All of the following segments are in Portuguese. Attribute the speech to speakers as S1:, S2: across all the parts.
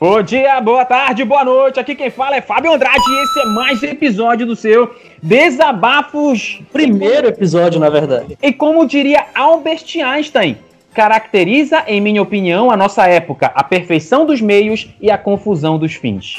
S1: Bom dia, boa tarde, boa noite. Aqui quem fala é Fábio Andrade e esse é mais um episódio do seu Desabafos.
S2: Primeiro episódio, na verdade.
S1: E como diria Albert Einstein, caracteriza, em minha opinião, a nossa época, a perfeição dos meios e a confusão dos fins.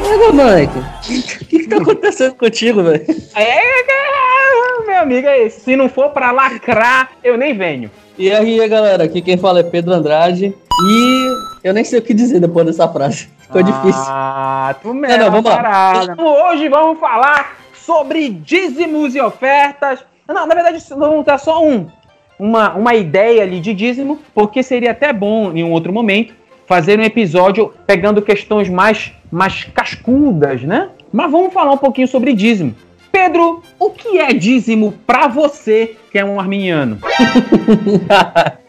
S2: Ô, Mike, o que, que tá acontecendo contigo, velho?
S1: É, meu amigo, é esse. Se não for pra lacrar, eu nem venho.
S2: E aí, galera, aqui quem fala é Pedro Andrade. E eu nem sei o que dizer depois dessa frase. Ficou
S1: ah,
S2: difícil.
S1: Ah, tu mesmo, não, vamos parada. Então, hoje vamos falar sobre dízimos e ofertas. Não, na verdade, vamos dar só um, uma, uma ideia ali de dízimo, porque seria até bom, em um outro momento, fazer um episódio pegando questões mais, mais cascudas, né? Mas vamos falar um pouquinho sobre dízimo. Pedro, o que é dízimo para você, que é um arminiano?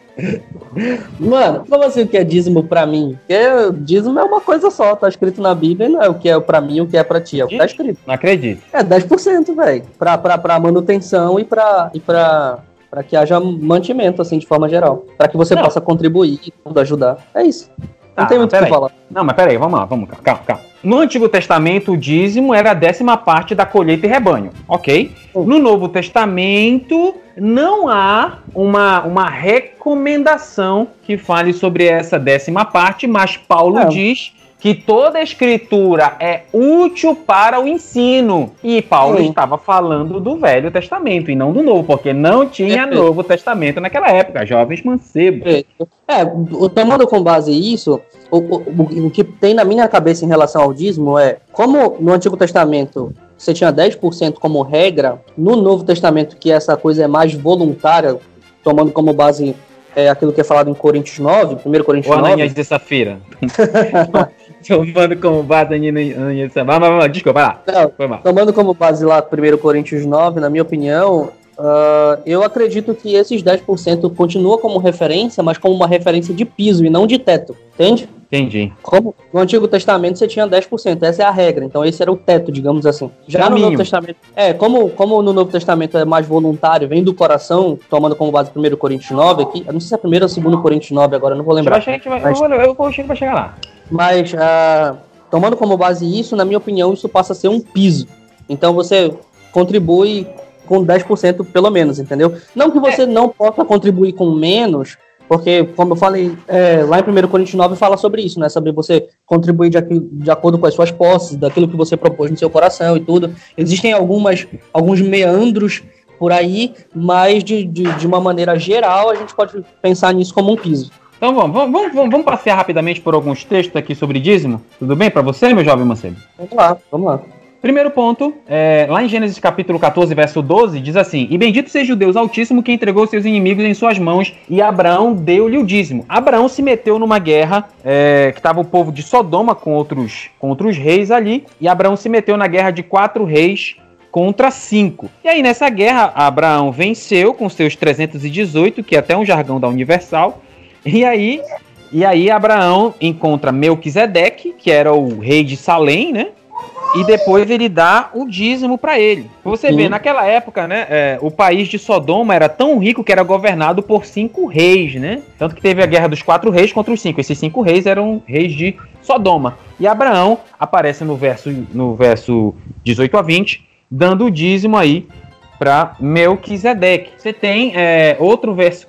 S2: Mano, como assim o que é dízimo pra mim? Porque dízimo é uma coisa só, tá escrito na Bíblia, não é o que é pra mim e o que é pra ti, é o que tá escrito.
S1: Não acredito.
S2: É 10%, velho. Pra, pra, pra manutenção e pra, e pra, pra que haja mantimento, assim, de forma geral. Pra que você não. possa contribuir e ajudar. É isso. Não ah, tem muito o que falar.
S1: Não, mas peraí, vamos lá, vamos cá, calma, calma. No Antigo Testamento, o dízimo era a décima parte da colheita e rebanho, ok? No Novo Testamento, não há uma, uma recomendação que fale sobre essa décima parte, mas Paulo não. diz que toda escritura é útil para o ensino. E Paulo Sim. estava falando do Velho Testamento e não do Novo, porque não tinha Novo Testamento naquela época, jovens mancebos.
S2: É, tomando com base isso, o, o, o que tem na minha cabeça em relação ao dízimo é como no Antigo Testamento você tinha 10% como regra, no Novo Testamento, que essa coisa é mais voluntária, tomando como base é, aquilo que é falado em Coríntios 9, 1 Coríntios
S1: Ou 9. Ou de Safira. tomando como base Desculpa, vai lá.
S2: Não, tomando como base lá 1 Coríntios 9, na minha opinião, Uh, eu acredito que esses 10% continua como referência, mas como uma referência de piso e não de teto, entende?
S1: Entendi.
S2: Como no Antigo Testamento você tinha 10%, essa é a regra, então esse era o teto, digamos assim. Já Caminho. no Novo Testamento, é, como, como no Novo Testamento é mais voluntário, vem do coração, tomando como base 1 Coríntios 9 aqui, eu não sei se é 1 ou 2 Coríntios 9 agora, não vou lembrar.
S1: Eu, achei mas, vou, eu chegar lá.
S2: Mas, uh, tomando como base isso, na minha opinião, isso passa a ser um piso. Então você contribui com 10% pelo menos, entendeu? Não que você é. não possa contribuir com menos, porque, como eu falei, é, lá em 1 Coríntios 9 fala sobre isso, né? Sobre você contribuir de, de acordo com as suas posses, daquilo que você propôs no seu coração e tudo. Existem algumas, alguns meandros por aí, mas de, de, de uma maneira geral a gente pode pensar nisso como um piso.
S1: Então vamos, vamos, vamos, vamos passear rapidamente por alguns textos aqui sobre dízimo. Tudo bem para você, meu jovem mancebo?
S2: Vamos lá, vamos lá.
S1: Primeiro ponto, é, lá em Gênesis capítulo 14, verso 12, diz assim: E bendito seja o Deus Altíssimo que entregou seus inimigos em suas mãos, e Abraão deu-lhe o dízimo. Abraão se meteu numa guerra é, que estava o povo de Sodoma com outros, com outros reis ali, e Abraão se meteu na guerra de quatro reis contra cinco. E aí nessa guerra, Abraão venceu com seus 318, que é até um jargão da Universal, e aí. E aí Abraão encontra Melquisedeque, que era o rei de Salém, né? e depois ele dá o dízimo para ele. Você Sim. vê, naquela época, né, é, o país de Sodoma era tão rico que era governado por cinco reis, né? Tanto que teve a guerra dos quatro reis contra os cinco. Esses cinco reis eram reis de Sodoma. E Abraão aparece no verso, no verso 18 a 20, dando o dízimo aí para Melquisedeque. Você tem é, outro verso,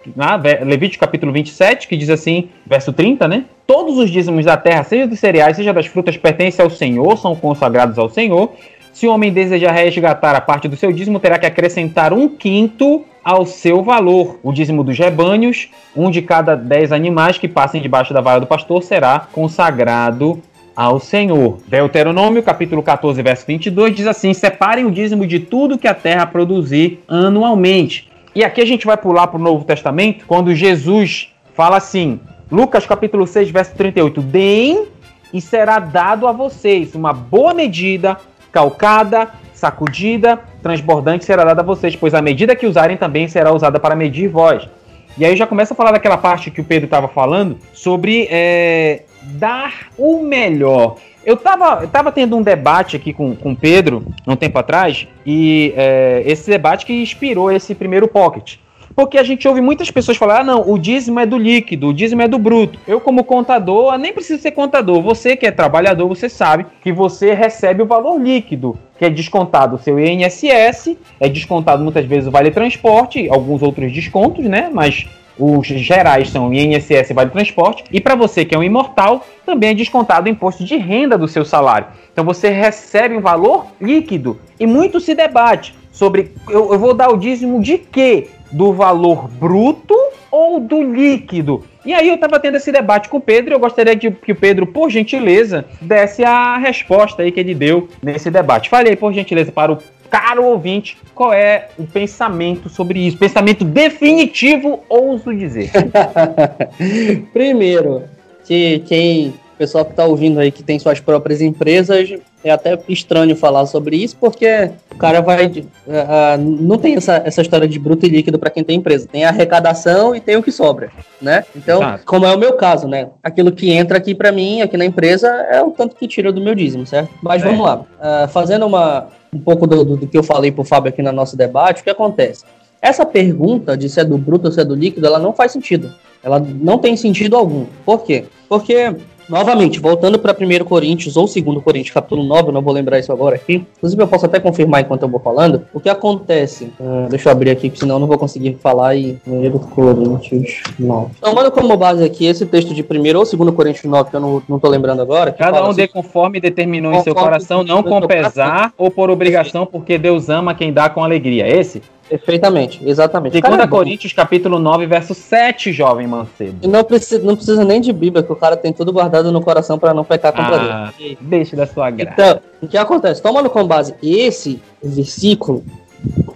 S1: Levítico capítulo 27, que diz assim, verso 30, né? Todos os dízimos da terra, seja dos cereais, seja das frutas, pertencem ao Senhor, são consagrados ao Senhor. Se o homem desejar resgatar a parte do seu dízimo, terá que acrescentar um quinto ao seu valor. O dízimo dos rebanhos, um de cada dez animais que passem debaixo da vara do pastor, será consagrado ao Senhor. Deuteronômio, capítulo 14, verso 22, diz assim: Separem o dízimo de tudo que a terra produzir anualmente. E aqui a gente vai pular para o Novo Testamento, quando Jesus fala assim, Lucas capítulo 6, verso 38, Deem e será dado a vocês uma boa medida, calcada, sacudida, transbordante será dada a vocês, pois a medida que usarem também será usada para medir vós. E aí já começa a falar daquela parte que o Pedro estava falando sobre é, dar o melhor. Eu estava eu tava tendo um debate aqui com, com o Pedro, um tempo atrás, e é, esse debate que inspirou esse primeiro pocket. Porque a gente ouve muitas pessoas falar: ah, não, o dízimo é do líquido, o dízimo é do bruto. Eu, como contador, nem preciso ser contador. Você que é trabalhador, você sabe que você recebe o valor líquido, que é descontado o seu INSS, é descontado muitas vezes o Vale Transporte, alguns outros descontos, né? Mas os gerais são INSS e Vale Transporte. E para você que é um imortal, também é descontado o imposto de renda do seu salário. Então você recebe um valor líquido. E muito se debate sobre eu, eu vou dar o dízimo de quê? do valor bruto do líquido? E aí eu estava tendo esse debate com o Pedro e eu gostaria de, que o Pedro, por gentileza, desse a resposta aí que ele deu nesse debate. Falei, por gentileza, para o caro ouvinte, qual é o pensamento sobre isso? Pensamento definitivo, ouso dizer.
S2: Primeiro, que quem pessoal que está ouvindo aí que tem suas próprias empresas, é até estranho falar sobre isso, porque o cara vai. Uh, não tem essa, essa história de bruto e líquido para quem tem empresa. Tem a arrecadação e tem o que sobra, né? Então, Exato. como é o meu caso, né? Aquilo que entra aqui para mim, aqui na empresa, é o tanto que tira do meu dízimo, certo? Mas é. vamos lá. Uh, fazendo uma, um pouco do, do, do que eu falei pro Fábio aqui no nosso debate, o que acontece? Essa pergunta de se é do bruto ou se é do líquido, ela não faz sentido. Ela não tem sentido algum. Por quê? Porque Novamente, voltando para 1 Coríntios ou 2 Coríntios, capítulo 9, eu não vou lembrar isso agora aqui. Inclusive, eu posso até confirmar enquanto eu vou falando. O que acontece? Uh, deixa eu abrir aqui, senão eu não vou conseguir falar. E 1 Coríntios 9. Tomando como base aqui esse texto de 1 ou 2 Coríntios 9, que eu não, não tô lembrando agora.
S1: Cada um assim, dê conforme determinou conforme em seu coração, não com pesar ou por obrigação, porque Deus ama quem dá com alegria. Esse?
S2: Perfeitamente, exatamente.
S1: Segunda é Coríntios, capítulo 9, verso 7, jovem mancebo.
S2: E não precisa, não precisa nem de Bíblia, que o cara tem tudo guardado no coração para não pecar contra ah,
S1: Deus. Deixa da sua graça.
S2: Então, o que acontece? Tomando com base esse versículo,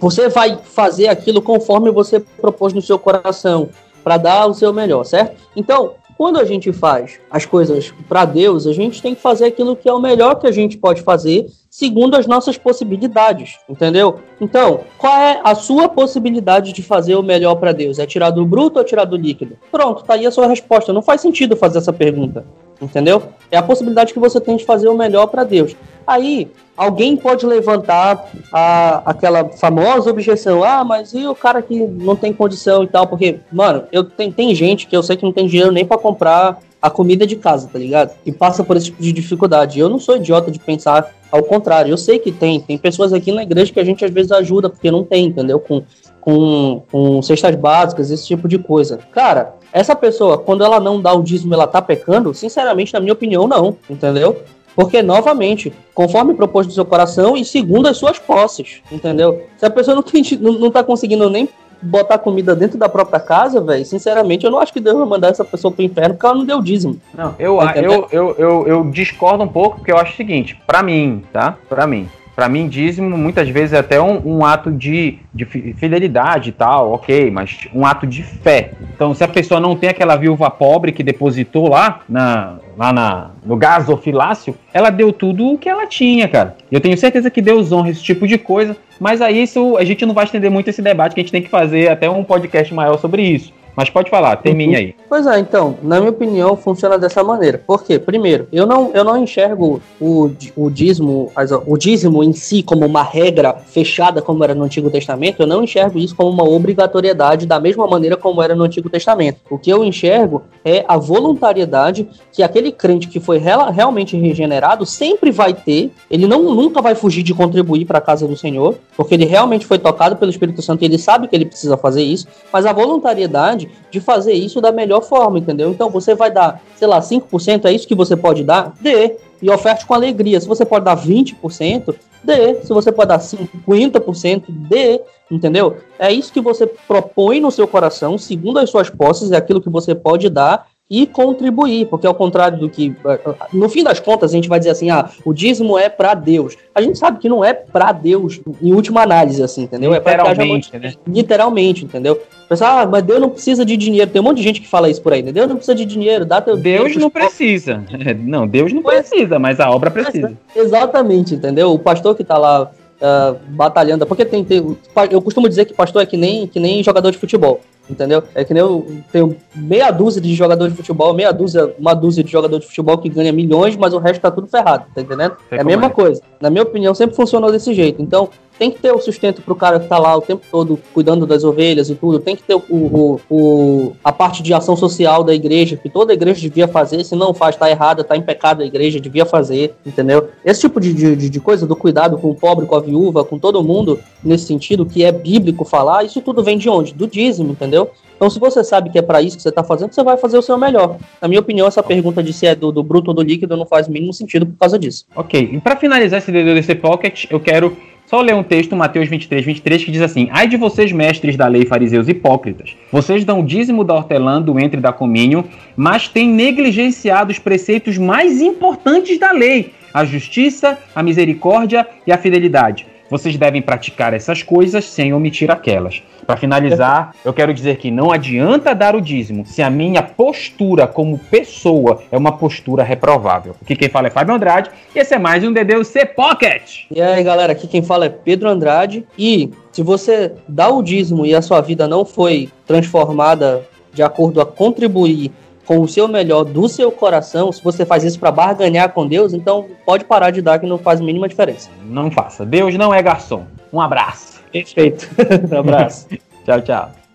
S2: você vai fazer aquilo conforme você propôs no seu coração, para dar o seu melhor, certo? Então, quando a gente faz as coisas para Deus, a gente tem que fazer aquilo que é o melhor que a gente pode fazer, segundo as nossas possibilidades, entendeu? Então, qual é a sua possibilidade de fazer o melhor para Deus? É tirar do bruto ou tirar do líquido? Pronto, tá aí a sua resposta. Não faz sentido fazer essa pergunta, entendeu? É a possibilidade que você tem de fazer o melhor para Deus. Aí, alguém pode levantar a, aquela famosa objeção: ah, mas e o cara que não tem condição e tal? Porque, mano, eu tem, tem gente que eu sei que não tem dinheiro nem para comprar a comida de casa, tá ligado? E passa por esse tipo de dificuldade. Eu não sou idiota de pensar ao contrário. Eu sei que tem. Tem pessoas aqui na igreja que a gente às vezes ajuda porque não tem, entendeu? Com, com, com cestas básicas, esse tipo de coisa. Cara, essa pessoa, quando ela não dá o dízimo, ela tá pecando? Sinceramente, na minha opinião, não, entendeu? Porque, novamente, conforme proposto do seu coração e segundo as suas posses, entendeu? Se a pessoa não, tem, não, não tá conseguindo nem botar comida dentro da própria casa, velho, sinceramente, eu não acho que Deus vai mandar essa pessoa pro inferno porque ela não deu dízimo.
S1: Não, eu, eu, eu, eu, eu, discordo um pouco, porque eu acho o seguinte, para mim, tá? Para mim, para mim, dízimo muitas vezes é até um, um, ato de, de fidelidade e tal, ok, mas um ato de fé. Então, se a pessoa não tem aquela viúva pobre que depositou lá, na, lá na, no gasofilácio, ela deu tudo o que ela tinha, cara. Eu tenho certeza que Deus honra esse tipo de coisa, mas aí isso, a gente não vai estender muito esse debate, que a gente tem que fazer até um podcast maior sobre isso. Mas pode falar, termine uhum. aí.
S2: Pois é, então, na minha opinião, funciona dessa maneira. Por quê? Primeiro, eu não, eu não enxergo o, o, dízimo, o dízimo em si como uma regra fechada como era no Antigo Testamento, eu não enxergo isso como uma obrigatoriedade da mesma maneira como era no Antigo Testamento. O que eu enxergo é a voluntariedade que aquele crente que foi real, realmente regenerado sempre vai ter, ele não, nunca vai fugir de contribuir para a casa do Senhor, porque ele realmente foi tocado pelo Espírito Santo e ele sabe que ele precisa fazer isso, mas a voluntariedade de fazer isso da melhor forma, entendeu? Então você vai dar, sei lá, 5%, é isso que você pode dar? Dê. E oferte com alegria. Se você pode dar 20%, dê. Se você pode dar 50%, dê. Entendeu? É isso que você propõe no seu coração, segundo as suas posses, é aquilo que você pode dar e contribuir, porque ao contrário do que eh, no fim das contas a gente vai dizer assim, ah, o dízimo é para Deus. A gente sabe que não é para Deus em última análise assim, entendeu?
S1: É literalmente, é né?
S2: Literalmente, entendeu? Pessoal, ah, mas Deus não precisa de dinheiro. Tem um monte de gente que fala isso por aí, né? Deus não precisa de dinheiro, dá teu
S1: Deus não precisa. Não, Deus não precisa, mas a obra precisa.
S2: Exatamente, entendeu? O pastor que tá lá uh, batalhando. Porque tem, tem, eu costumo dizer que pastor é que nem, que nem jogador de futebol. Entendeu? É que nem eu tenho meia dúzia de jogadores de futebol, meia dúzia, uma dúzia de jogadores de futebol que ganha milhões, mas o resto tá tudo ferrado, tá entendendo? Sei é a mesma é. coisa. Na minha opinião, sempre funcionou desse jeito. Então, tem que ter o sustento pro cara que tá lá o tempo todo cuidando das ovelhas e tudo. Tem que ter o, o, o, a parte de ação social da igreja, que toda igreja devia fazer. Se não faz, tá errada, tá em pecado, a igreja devia fazer, entendeu? Esse tipo de, de, de coisa, do cuidado com o pobre, com a viúva, com todo mundo, nesse sentido, que é bíblico falar, isso tudo vem de onde? Do dízimo, entendeu? Então, se você sabe que é para isso que você está fazendo, você vai fazer o seu melhor. Na minha opinião, essa pergunta de se é do, do bruto ou do líquido não faz o mínimo sentido por causa disso.
S1: Ok, e para finalizar esse DDC Pocket, eu quero só ler um texto, Mateus 23, 23, que diz assim: Ai de vocês, mestres da lei, fariseus hipócritas, vocês dão o dízimo da hortelã, do entre da cominho, mas têm negligenciado os preceitos mais importantes da lei: a justiça, a misericórdia e a fidelidade. Vocês devem praticar essas coisas sem omitir aquelas. Para finalizar, eu quero dizer que não adianta dar o dízimo se a minha postura como pessoa é uma postura reprovável. Aqui quem fala é Fábio Andrade e esse é mais um DDUC Pocket.
S2: E aí, galera, aqui quem fala é Pedro Andrade e se você dá o dízimo e a sua vida não foi transformada de acordo a contribuir com o seu melhor do seu coração, se você faz isso para barganhar com Deus, então pode parar de dar que não faz a mínima diferença.
S1: Não faça. Deus não é garçom. Um abraço.
S2: Perfeito. um abraço.
S1: tchau, tchau.